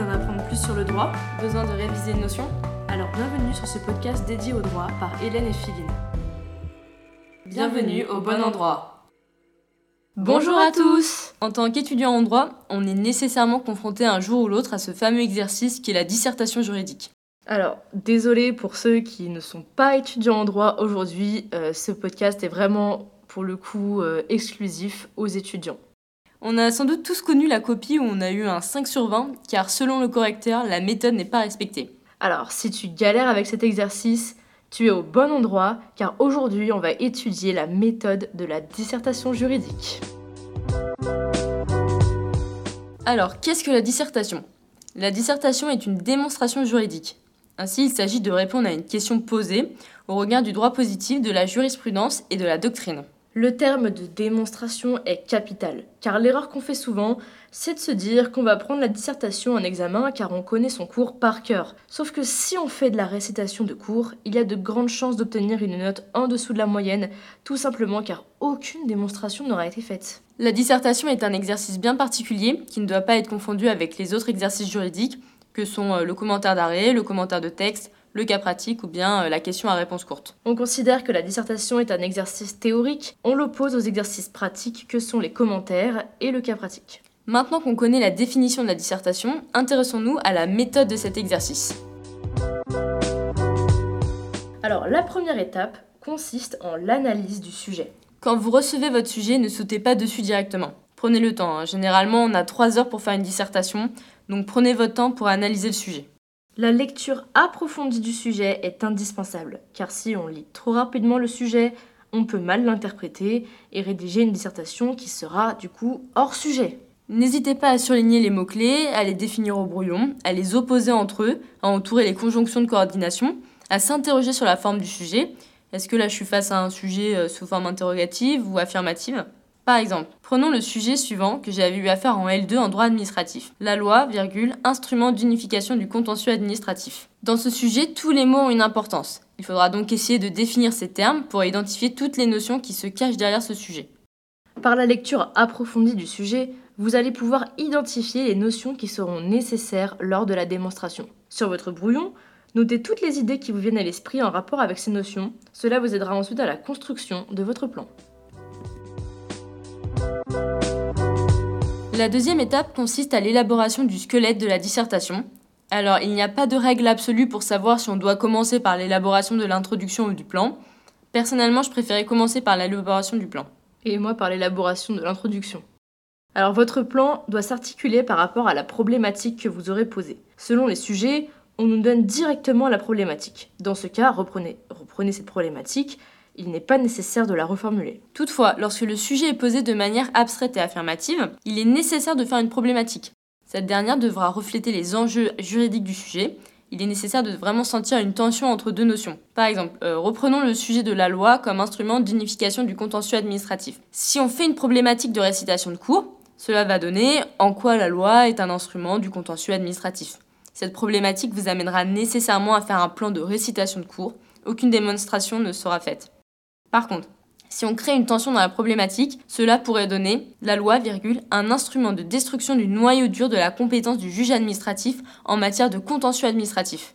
d'en apprendre plus sur le droit Besoin de réviser une notion Alors bienvenue sur ce podcast dédié au droit par Hélène et Philine. Bienvenue au bon endroit. Bonjour à tous En tant qu'étudiant en droit, on est nécessairement confronté un jour ou l'autre à ce fameux exercice qui est la dissertation juridique. Alors, désolé pour ceux qui ne sont pas étudiants en droit aujourd'hui, euh, ce podcast est vraiment pour le coup euh, exclusif aux étudiants. On a sans doute tous connu la copie où on a eu un 5 sur 20, car selon le correcteur, la méthode n'est pas respectée. Alors, si tu galères avec cet exercice, tu es au bon endroit, car aujourd'hui, on va étudier la méthode de la dissertation juridique. Alors, qu'est-ce que la dissertation? La dissertation est une démonstration juridique. Ainsi, il s'agit de répondre à une question posée au regard du droit positif, de la jurisprudence et de la doctrine. Le terme de démonstration est capital, car l'erreur qu'on fait souvent, c'est de se dire qu'on va prendre la dissertation en examen car on connaît son cours par cœur. Sauf que si on fait de la récitation de cours, il y a de grandes chances d'obtenir une note en dessous de la moyenne, tout simplement car aucune démonstration n'aura été faite. La dissertation est un exercice bien particulier qui ne doit pas être confondu avec les autres exercices juridiques que sont euh, le commentaire d'arrêt, le commentaire de texte, le cas pratique ou bien euh, la question à réponse courte. On considère que la dissertation est un exercice théorique, on l'oppose aux exercices pratiques que sont les commentaires et le cas pratique. Maintenant qu'on connaît la définition de la dissertation, intéressons-nous à la méthode de cet exercice. Alors la première étape consiste en l'analyse du sujet. Quand vous recevez votre sujet, ne sautez pas dessus directement. Prenez le temps. hein. Généralement, on a 3 heures pour faire une dissertation, donc prenez votre temps pour analyser le sujet. La lecture approfondie du sujet est indispensable, car si on lit trop rapidement le sujet, on peut mal l'interpréter et rédiger une dissertation qui sera du coup hors sujet. N'hésitez pas à surligner les mots-clés, à les définir au brouillon, à les opposer entre eux, à entourer les conjonctions de coordination, à s'interroger sur la forme du sujet. Est-ce que là je suis face à un sujet euh, sous forme interrogative ou affirmative? Par exemple, prenons le sujet suivant que j'avais eu à faire en L2 en droit administratif. La loi, virgule, instrument d'unification du contentieux administratif. Dans ce sujet, tous les mots ont une importance. Il faudra donc essayer de définir ces termes pour identifier toutes les notions qui se cachent derrière ce sujet. Par la lecture approfondie du sujet, vous allez pouvoir identifier les notions qui seront nécessaires lors de la démonstration. Sur votre brouillon, notez toutes les idées qui vous viennent à l'esprit en rapport avec ces notions. Cela vous aidera ensuite à la construction de votre plan. La deuxième étape consiste à l'élaboration du squelette de la dissertation. Alors, il n'y a pas de règle absolue pour savoir si on doit commencer par l'élaboration de l'introduction ou du plan. Personnellement, je préférais commencer par l'élaboration du plan. Et moi par l'élaboration de l'introduction. Alors votre plan doit s'articuler par rapport à la problématique que vous aurez posée. Selon les sujets, on nous donne directement la problématique. Dans ce cas, reprenez, cette problématique, il n'est pas nécessaire de la reformuler. Toutefois, lorsque le sujet est posé de manière abstraite et affirmative, il est nécessaire de faire une problématique. Cette dernière devra refléter les enjeux juridiques du sujet. Il est nécessaire de vraiment sentir une tension entre deux notions. Par exemple, euh, reprenons le sujet de la loi comme instrument d'unification du contentieux administratif. Si on fait une problématique de récitation de cours, cela va donner en quoi la loi est un instrument du contentieux administratif. Cette problématique vous amènera nécessairement à faire un plan de récitation de cours. Aucune démonstration ne sera faite. Par contre, si on crée une tension dans la problématique, cela pourrait donner la loi, virgule, un instrument de destruction du noyau dur de la compétence du juge administratif en matière de contentieux administratif.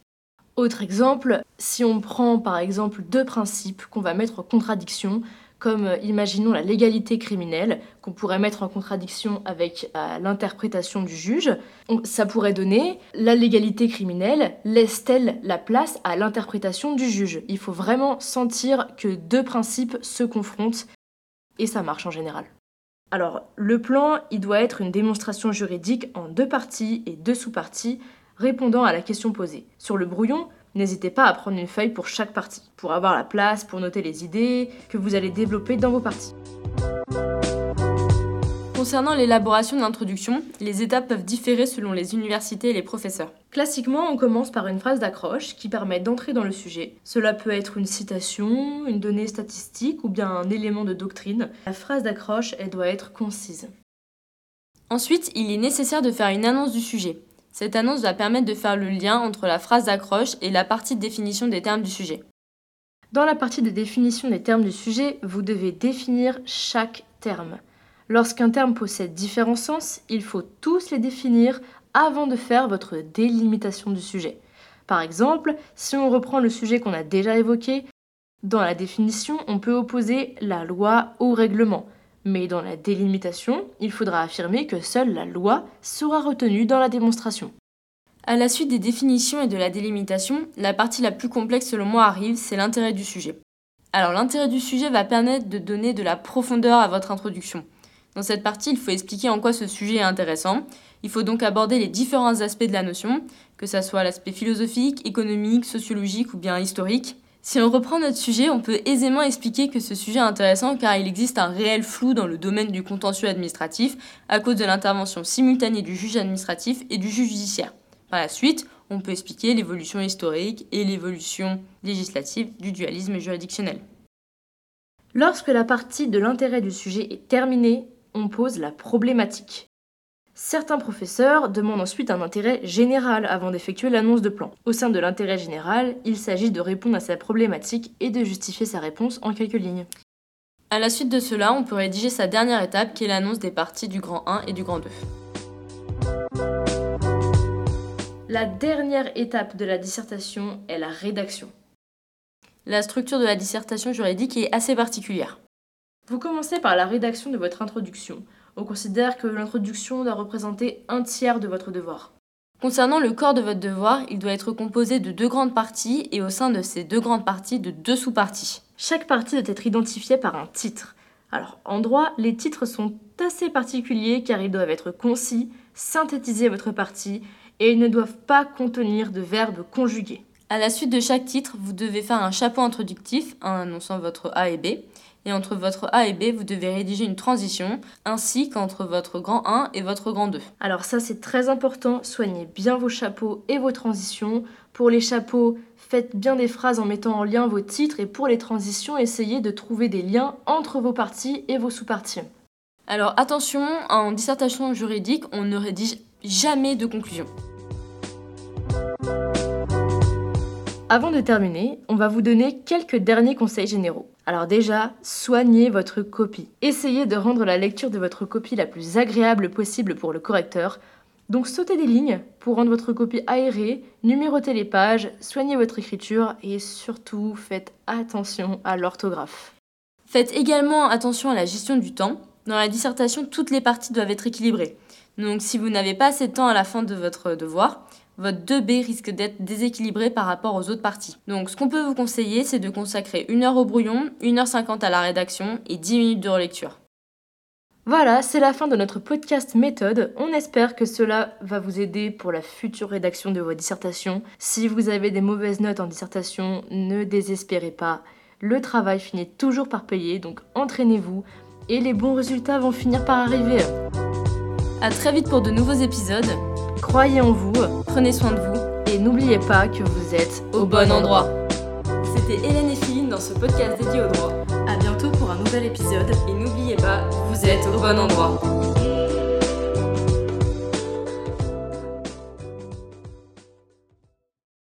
Autre exemple, si on prend par exemple deux principes qu'on va mettre en contradiction, comme euh, imaginons la légalité criminelle, qu'on pourrait mettre en contradiction avec euh, l'interprétation du juge, ça pourrait donner la légalité criminelle laisse-t-elle la place à l'interprétation du juge? Il faut vraiment sentir que deux principes se confrontent et ça marche en général. Alors, le plan, il doit être une démonstration juridique en deux parties et deux sous-parties répondant à la question posée. Sur le brouillon, n'hésitez pas à prendre une feuille pour chaque partie, pour avoir la place, pour noter les idées que vous allez développer dans vos parties. Concernant l'élaboration de l'introduction, les étapes peuvent différer selon les universités et les professeurs. Classiquement, on commence par une phrase d'accroche qui permet d'entrer dans le sujet. Cela peut être une citation, une donnée statistique ou bien un élément de doctrine. La phrase d'accroche, elle doit être concise. Ensuite, il est nécessaire de faire une annonce du sujet. Cette annonce va permettre de faire le lien entre la phrase d'accroche et la partie de définition des termes du sujet. Dans la partie de définition des termes du sujet, vous devez définir chaque terme. Lorsqu'un terme possède différents sens, il faut tous les définir avant de faire votre délimitation du sujet. Par exemple, si on reprend le sujet qu'on a déjà évoqué, dans la définition, on peut opposer la loi au règlement. Mais dans la délimitation, il faudra affirmer que seule la loi sera retenue dans la démonstration. À la suite des définitions et de la délimitation, la partie la plus complexe selon moi arrive, c'est l'intérêt du sujet. Alors l'intérêt du sujet va permettre de donner de la profondeur à votre introduction. Dans cette partie, il faut expliquer en quoi ce sujet est intéressant. Il faut donc aborder les différents aspects de la notion, que ce soit l'aspect philosophique, économique, sociologique ou bien historique. Si on reprend notre sujet, on peut aisément expliquer que ce sujet est intéressant car il existe un réel flou dans le domaine du contentieux administratif à cause de l'intervention simultanée du juge administratif et du juge judiciaire. Par la suite, on peut expliquer l'évolution historique et l'évolution législative du dualisme juridictionnel. Lorsque la partie de l'intérêt du sujet est terminée, on pose la problématique. Certains professeurs demandent ensuite un intérêt général avant d'effectuer l'annonce de plan. Au sein de l'intérêt général, il s'agit de répondre à sa problématique et de justifier sa réponse en quelques lignes. À la suite de cela, on peut rédiger sa dernière étape qui est l'annonce des parties du grand 1 et du grand 2. La dernière étape de la dissertation est la rédaction. La structure de la dissertation juridique est assez particulière. Vous commencez par la rédaction de votre introduction. On considère que l'introduction doit représenter un tiers de votre devoir. Concernant le corps de votre devoir, il doit être composé de deux grandes parties et au sein de ces deux grandes parties de deux sous-parties. Chaque partie doit être identifiée par un titre. Alors, en droit, les titres sont assez particuliers car ils doivent être concis, synthétiser votre partie et ils ne doivent pas contenir de verbes conjugués. À la suite de chaque titre, vous devez faire un chapeau introductif en annonçant votre A et B. Et entre votre A et B, vous devez rédiger une transition, ainsi qu'entre votre grand 1 et votre grand 2. Alors ça c'est très important, soignez bien vos chapeaux et vos transitions. Pour les chapeaux, faites bien des phrases en mettant en lien vos titres et pour les transitions, essayez de trouver des liens entre vos parties et vos sous-parties. Alors attention, en dissertation juridique, on ne rédige jamais de conclusion. Avant de terminer, on va vous donner quelques derniers conseils généraux. Alors déjà, soignez votre copie. Essayez de rendre la lecture de votre copie la plus agréable possible pour le correcteur. Donc sautez des lignes pour rendre votre copie aérée, numérotez les pages, soignez votre écriture et surtout faites attention à l'orthographe. Faites également attention à la gestion du temps. Dans la dissertation, toutes les parties doivent être équilibrées. Donc si vous n'avez pas assez de temps à la fin de votre devoir, votre 2B risque d'être déséquilibré par rapport aux autres parties. Donc ce qu'on peut vous conseiller, c'est de consacrer 1 heure au brouillon, 1h50 à la rédaction et 10 minutes de relecture. Voilà, c'est la fin de notre podcast méthode. On espère que cela va vous aider pour la future rédaction de vos dissertations. Si vous avez des mauvaises notes en dissertation, ne désespérez pas. Le travail finit toujours par payer, donc entraînez-vous et les bons résultats vont finir par arriver. A très vite pour de nouveaux épisodes. Croyez en vous, Prenez soin de vous. et n'oubliez pas que vous êtes Au bon endroit. C'était Hélène et Philine dans ce podcast dédié au droit. À bientôt pour un nouvel épisode. Et n'oubliez pas, vous êtes au bon endroit.